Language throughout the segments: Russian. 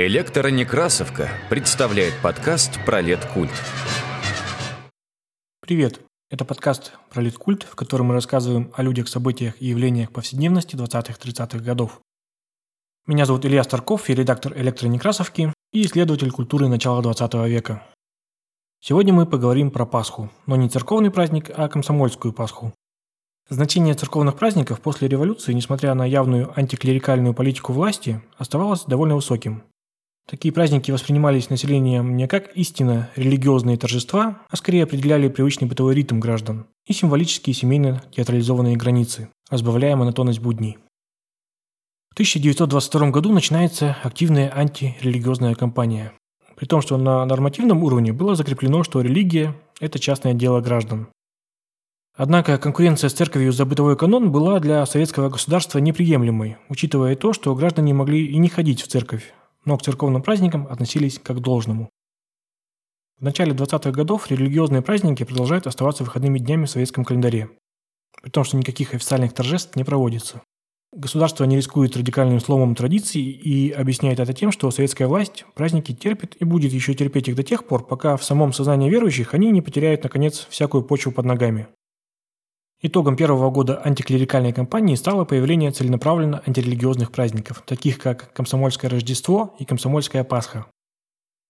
Электронекрасовка представляет подкаст про культ. Привет! Это подкаст про культ, в котором мы рассказываем о людях, событиях и явлениях повседневности 20-30-х годов. Меня зовут Илья Старков, я редактор электронекрасовки и исследователь культуры начала 20 века. Сегодня мы поговорим про Пасху, но не церковный праздник, а комсомольскую Пасху. Значение церковных праздников после революции, несмотря на явную антиклерикальную политику власти, оставалось довольно высоким. Такие праздники воспринимались населением не как истинно религиозные торжества, а скорее определяли привычный бытовой ритм граждан и символические семейно-театрализованные границы, разбавляя монотонность будней. В 1922 году начинается активная антирелигиозная кампания. При том, что на нормативном уровне было закреплено, что религия – это частное дело граждан. Однако конкуренция с церковью за бытовой канон была для советского государства неприемлемой, учитывая то, что граждане могли и не ходить в церковь, но к церковным праздникам относились как к должному. В начале 20-х годов религиозные праздники продолжают оставаться выходными днями в советском календаре, при том, что никаких официальных торжеств не проводится. Государство не рискует радикальным сломом традиций и объясняет это тем, что советская власть праздники терпит и будет еще терпеть их до тех пор, пока в самом сознании верующих они не потеряют, наконец, всякую почву под ногами. Итогом первого года антиклерикальной кампании стало появление целенаправленно антирелигиозных праздников, таких как Комсомольское Рождество и Комсомольская Пасха.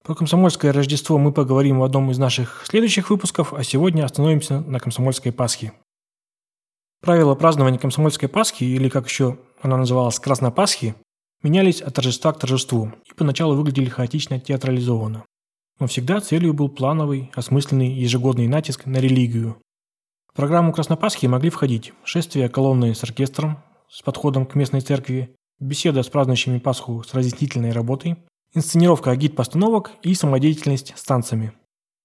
Про Комсомольское Рождество мы поговорим в одном из наших следующих выпусков, а сегодня остановимся на Комсомольской Пасхе. Правила празднования Комсомольской Пасхи, или как еще она называлась Краснопасхи, менялись от торжества к торжеству и поначалу выглядели хаотично театрализованно. Но всегда целью был плановый, осмысленный ежегодный натиск на религию, программу Краснопасхи могли входить шествие колонны с оркестром с подходом к местной церкви, беседа с празднующими Пасху с разъяснительной работой, инсценировка агит-постановок и самодеятельность с танцами.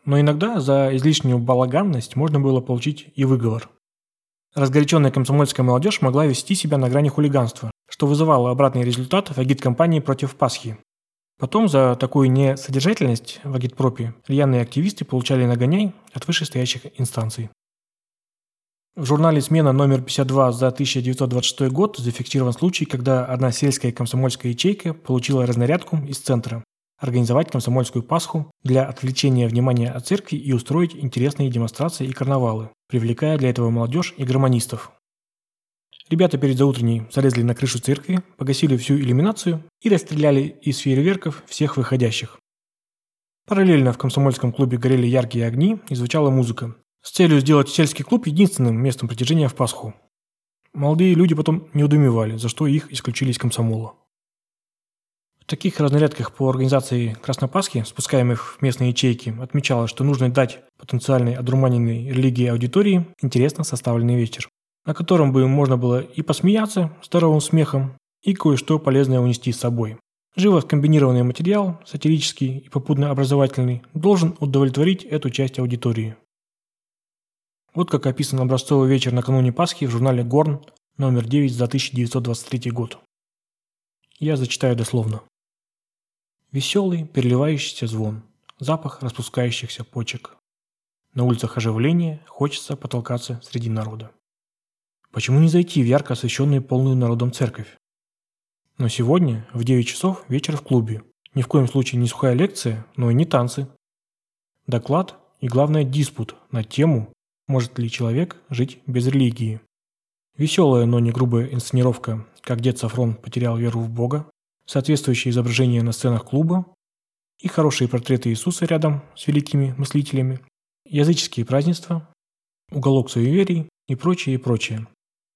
Но иногда за излишнюю балаганность можно было получить и выговор. Разгоряченная комсомольская молодежь могла вести себя на грани хулиганства, что вызывало обратный результат в агит-компании против Пасхи. Потом за такую несодержательность в агитпропе рьяные активисты получали нагоняй от вышестоящих инстанций. В журнале «Смена» номер 52 за 1926 год зафиксирован случай, когда одна сельская комсомольская ячейка получила разнарядку из центра организовать комсомольскую Пасху для отвлечения внимания от церкви и устроить интересные демонстрации и карнавалы, привлекая для этого молодежь и гармонистов. Ребята перед заутренней залезли на крышу церкви, погасили всю иллюминацию и расстреляли из фейерверков всех выходящих. Параллельно в комсомольском клубе горели яркие огни и звучала музыка, с целью сделать сельский клуб единственным местом притяжения в Пасху. Молодые люди потом не удумевали, за что их исключили из комсомола. В таких разнарядках по организации Краснопасхи, спускаемых в местные ячейки, отмечалось, что нужно дать потенциальной одурманенной религии аудитории интересно составленный вечер, на котором бы можно было и посмеяться здоровым смехом, и кое-что полезное унести с собой. Живо скомбинированный материал, сатирический и попутно образовательный, должен удовлетворить эту часть аудитории. Вот как описан образцовый вечер накануне Пасхи в журнале «Горн» номер 9 за 1923 год. Я зачитаю дословно. Веселый, переливающийся звон, запах распускающихся почек. На улицах оживление, хочется потолкаться среди народа. Почему не зайти в ярко освещенную полную народом церковь? Но сегодня, в 9 часов, вечер в клубе. Ни в коем случае не сухая лекция, но и не танцы. Доклад и, главное, диспут на тему может ли человек жить без религии? Веселая, но не грубая инсценировка, как дед Сафрон потерял веру в Бога, соответствующие изображения на сценах клуба и хорошие портреты Иисуса рядом с великими мыслителями, языческие празднества, уголок суеверий и прочее, и прочее.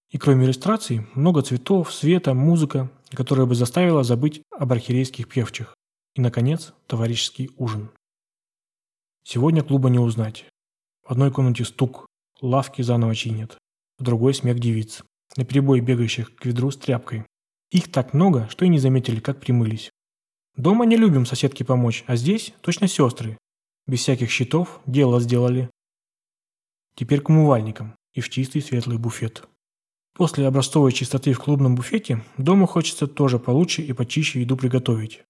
И кроме иллюстраций, много цветов, света, музыка, которая бы заставила забыть об архиерейских певчих. И, наконец, товарищеский ужин. Сегодня клуба не узнать. В одной комнате стук, лавки заново чинят, в другой смех девиц, на перебой бегающих к ведру с тряпкой. Их так много, что и не заметили, как примылись. Дома не любим соседке помочь, а здесь точно сестры. Без всяких счетов дело сделали. Теперь к умывальникам и в чистый светлый буфет. После образцовой чистоты в клубном буфете дома хочется тоже получше и почище еду приготовить.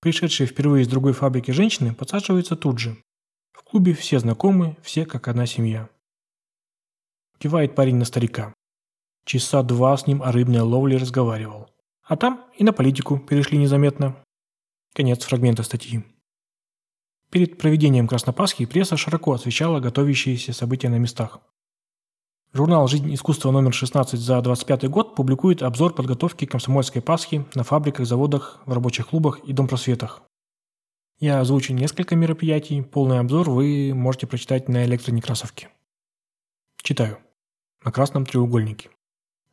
Пришедшие впервые из другой фабрики женщины подсаживаются тут же, клубе все знакомы, все как одна семья. Кивает парень на старика. Часа два с ним о рыбной ловле разговаривал. А там и на политику перешли незаметно. Конец фрагмента статьи. Перед проведением Краснопасхи пресса широко освещала готовящиеся события на местах. Журнал «Жизнь искусства» номер 16 за 25 год публикует обзор подготовки комсомольской Пасхи на фабриках, заводах, в рабочих клубах и домпросветах. Я озвучу несколько мероприятий, полный обзор вы можете прочитать на электронекрасовке. Читаю. На красном треугольнике.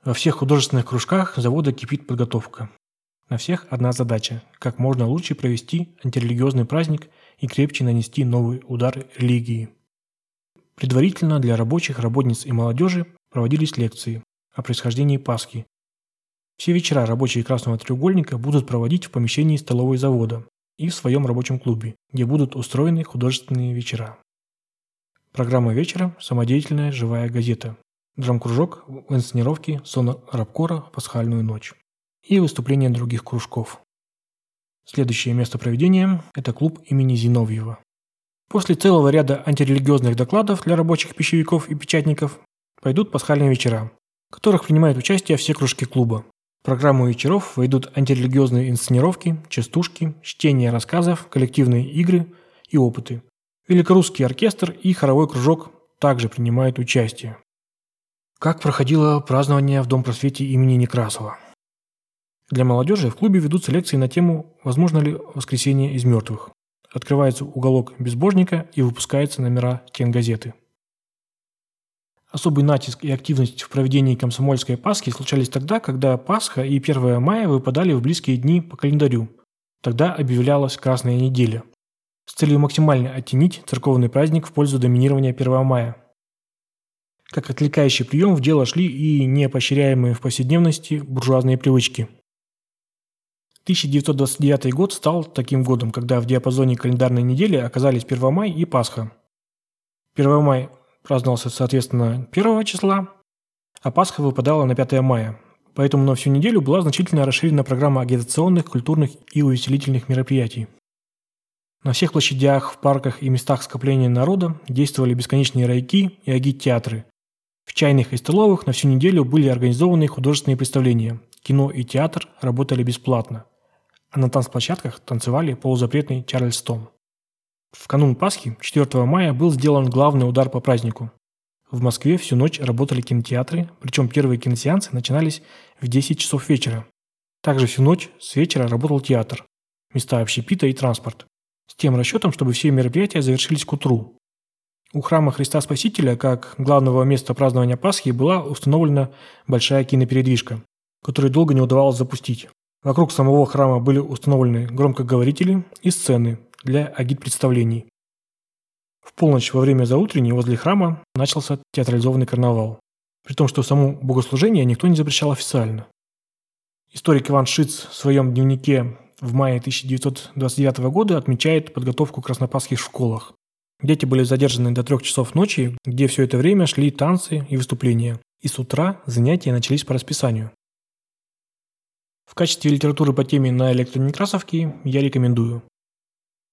Во всех художественных кружках завода кипит подготовка. На всех одна задача – как можно лучше провести антирелигиозный праздник и крепче нанести новый удар религии. Предварительно для рабочих, работниц и молодежи проводились лекции о происхождении Пасхи. Все вечера рабочие Красного треугольника будут проводить в помещении столовой завода и в своем рабочем клубе, где будут устроены художественные вечера. Программа вечера – самодеятельная живая газета. Драм-кружок в инсценировке «Сон Рабкора. Пасхальную ночь» и выступления других кружков. Следующее место проведения – это клуб имени Зиновьева. После целого ряда антирелигиозных докладов для рабочих пищевиков и печатников пойдут пасхальные вечера, в которых принимают участие все кружки клуба. Программу вечеров войдут антирелигиозные инсценировки, частушки, чтение рассказов, коллективные игры и опыты. Великорусский оркестр и хоровой кружок также принимают участие. Как проходило празднование в Дом просвете имени Некрасова? Для молодежи в клубе ведутся лекции на тему «Возможно ли воскресение из мертвых?». Открывается уголок безбожника и выпускаются номера тен-газеты. Особый натиск и активность в проведении комсомольской Пасхи случались тогда, когда Пасха и 1 мая выпадали в близкие дни по календарю. Тогда объявлялась Красная неделя. С целью максимально оттенить церковный праздник в пользу доминирования 1 мая. Как отвлекающий прием в дело шли и непоощряемые в повседневности буржуазные привычки – 1929 год стал таким годом, когда в диапазоне календарной недели оказались 1 май и Пасха. 1 май праздновался, соответственно, 1 числа, а Пасха выпадала на 5 мая. Поэтому на всю неделю была значительно расширена программа агитационных, культурных и увеселительных мероприятий. На всех площадях, в парках и местах скопления народа действовали бесконечные райки и агит-театры. В чайных и столовых на всю неделю были организованы художественные представления. Кино и театр работали бесплатно – а на танцплощадках танцевали полузапретный Чарльстон. В канун Пасхи, 4 мая, был сделан главный удар по празднику. В Москве всю ночь работали кинотеатры, причем первые киносеансы начинались в 10 часов вечера. Также всю ночь с вечера работал театр, места общепита и транспорт, с тем расчетом, чтобы все мероприятия завершились к утру. У храма Христа Спасителя, как главного места празднования Пасхи, была установлена большая кинопередвижка, которую долго не удавалось запустить. Вокруг самого храма были установлены громкоговорители и сцены для агит-представлений. В полночь во время заутренней возле храма начался театрализованный карнавал, при том, что само богослужение никто не запрещал официально. Историк Иван Шиц в своем дневнике в мае 1929 года отмечает подготовку краснопасских школах. Дети были задержаны до трех часов ночи, где все это время шли танцы и выступления. И с утра занятия начались по расписанию. В качестве литературы по теме на электронекрасовке я рекомендую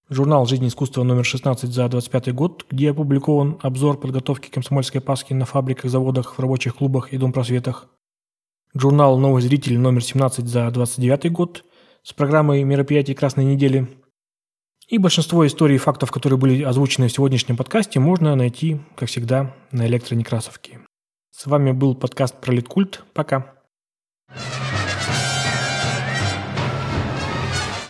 журнал «Жизнь искусства» номер 16 за 25 год, где опубликован обзор подготовки комсомольской Пасхи на фабриках, заводах, в рабочих клубах и домпросветах. Журнал «Новый зритель» номер 17 за 29 год с программой мероприятий Красной недели. И большинство историй и фактов, которые были озвучены в сегодняшнем подкасте, можно найти, как всегда, на электронекрасовке. С вами был подкаст про Литкульт. Пока.